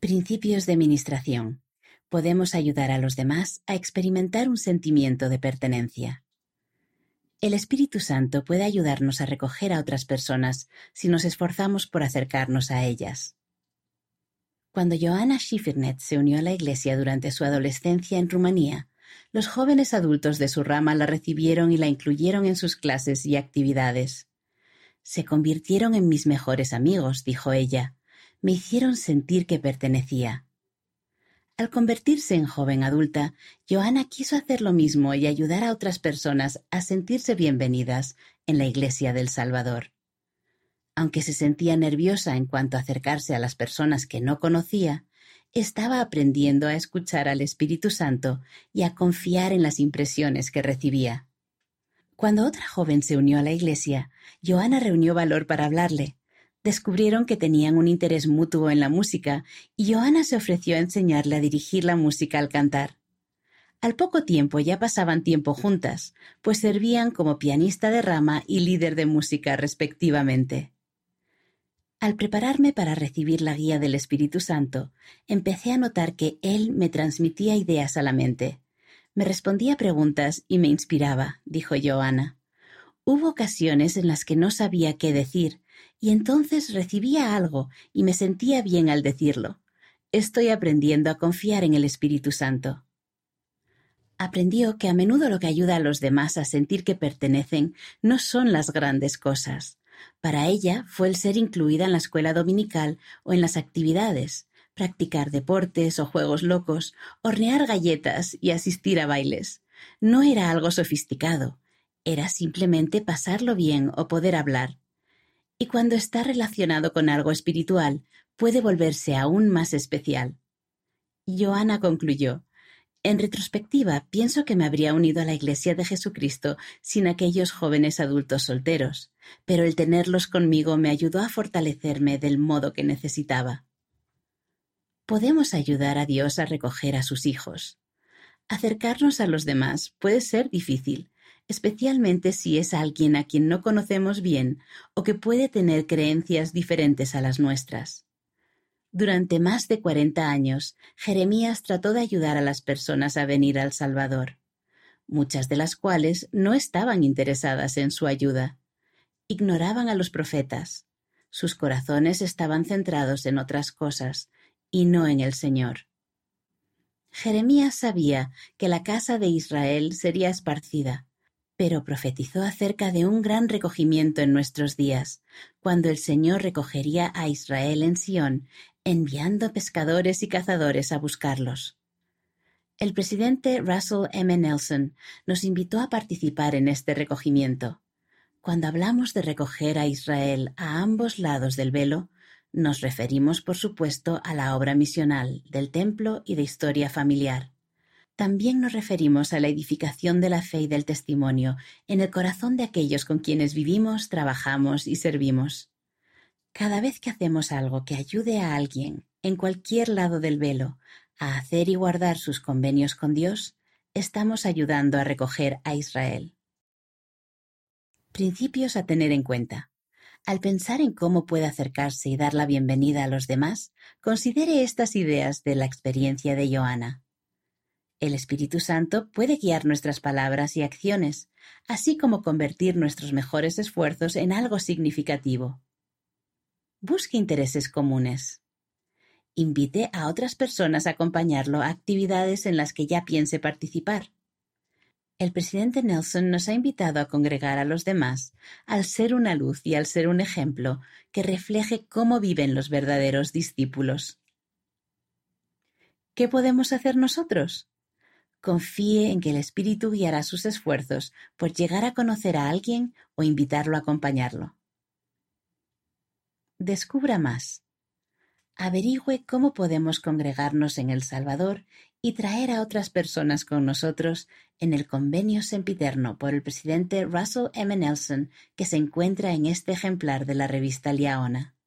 Principios de Ministración. Podemos ayudar a los demás a experimentar un sentimiento de pertenencia. El Espíritu Santo puede ayudarnos a recoger a otras personas si nos esforzamos por acercarnos a ellas. Cuando Johanna Schiffernet se unió a la Iglesia durante su adolescencia en Rumanía, los jóvenes adultos de su rama la recibieron y la incluyeron en sus clases y actividades. Se convirtieron en mis mejores amigos, dijo ella. Me hicieron sentir que pertenecía. Al convertirse en joven adulta, Johanna quiso hacer lo mismo y ayudar a otras personas a sentirse bienvenidas en la Iglesia del Salvador. Aunque se sentía nerviosa en cuanto a acercarse a las personas que no conocía, estaba aprendiendo a escuchar al Espíritu Santo y a confiar en las impresiones que recibía. Cuando otra joven se unió a la iglesia, Joana reunió valor para hablarle. Descubrieron que tenían un interés mutuo en la música y Joana se ofreció a enseñarle a dirigir la música al cantar. Al poco tiempo ya pasaban tiempo juntas, pues servían como pianista de rama y líder de música respectivamente. Al prepararme para recibir la guía del Espíritu Santo, empecé a notar que Él me transmitía ideas a la mente. Me respondía preguntas y me inspiraba, dijo Joana. Hubo ocasiones en las que no sabía qué decir, y entonces recibía algo y me sentía bien al decirlo. Estoy aprendiendo a confiar en el Espíritu Santo. Aprendió que a menudo lo que ayuda a los demás a sentir que pertenecen no son las grandes cosas, para ella fue el ser incluida en la escuela dominical o en las actividades, practicar deportes o juegos locos, hornear galletas y asistir a bailes. No era algo sofisticado, era simplemente pasarlo bien o poder hablar. Y cuando está relacionado con algo espiritual, puede volverse aún más especial. Joana concluyó en retrospectiva, pienso que me habría unido a la Iglesia de Jesucristo sin aquellos jóvenes adultos solteros, pero el tenerlos conmigo me ayudó a fortalecerme del modo que necesitaba. Podemos ayudar a Dios a recoger a sus hijos. Acercarnos a los demás puede ser difícil, especialmente si es alguien a quien no conocemos bien o que puede tener creencias diferentes a las nuestras. Durante más de cuarenta años, Jeremías trató de ayudar a las personas a venir al Salvador, muchas de las cuales no estaban interesadas en su ayuda. Ignoraban a los profetas. Sus corazones estaban centrados en otras cosas y no en el Señor. Jeremías sabía que la casa de Israel sería esparcida, pero profetizó acerca de un gran recogimiento en nuestros días, cuando el Señor recogería a Israel en Sión enviando pescadores y cazadores a buscarlos. El presidente Russell M. Nelson nos invitó a participar en este recogimiento. Cuando hablamos de recoger a Israel a ambos lados del velo, nos referimos, por supuesto, a la obra misional del templo y de historia familiar. También nos referimos a la edificación de la fe y del testimonio en el corazón de aquellos con quienes vivimos, trabajamos y servimos. Cada vez que hacemos algo que ayude a alguien, en cualquier lado del velo, a hacer y guardar sus convenios con Dios, estamos ayudando a recoger a Israel. Principios a tener en cuenta. Al pensar en cómo puede acercarse y dar la bienvenida a los demás, considere estas ideas de la experiencia de Joana. El Espíritu Santo puede guiar nuestras palabras y acciones, así como convertir nuestros mejores esfuerzos en algo significativo. Busque intereses comunes. Invite a otras personas a acompañarlo a actividades en las que ya piense participar. El presidente Nelson nos ha invitado a congregar a los demás al ser una luz y al ser un ejemplo que refleje cómo viven los verdaderos discípulos. ¿Qué podemos hacer nosotros? Confíe en que el Espíritu guiará sus esfuerzos por llegar a conocer a alguien o invitarlo a acompañarlo. Descubra más. Averigüe cómo podemos congregarnos en El Salvador y traer a otras personas con nosotros en el convenio sempiterno por el presidente Russell M. Nelson que se encuentra en este ejemplar de la revista Liaona.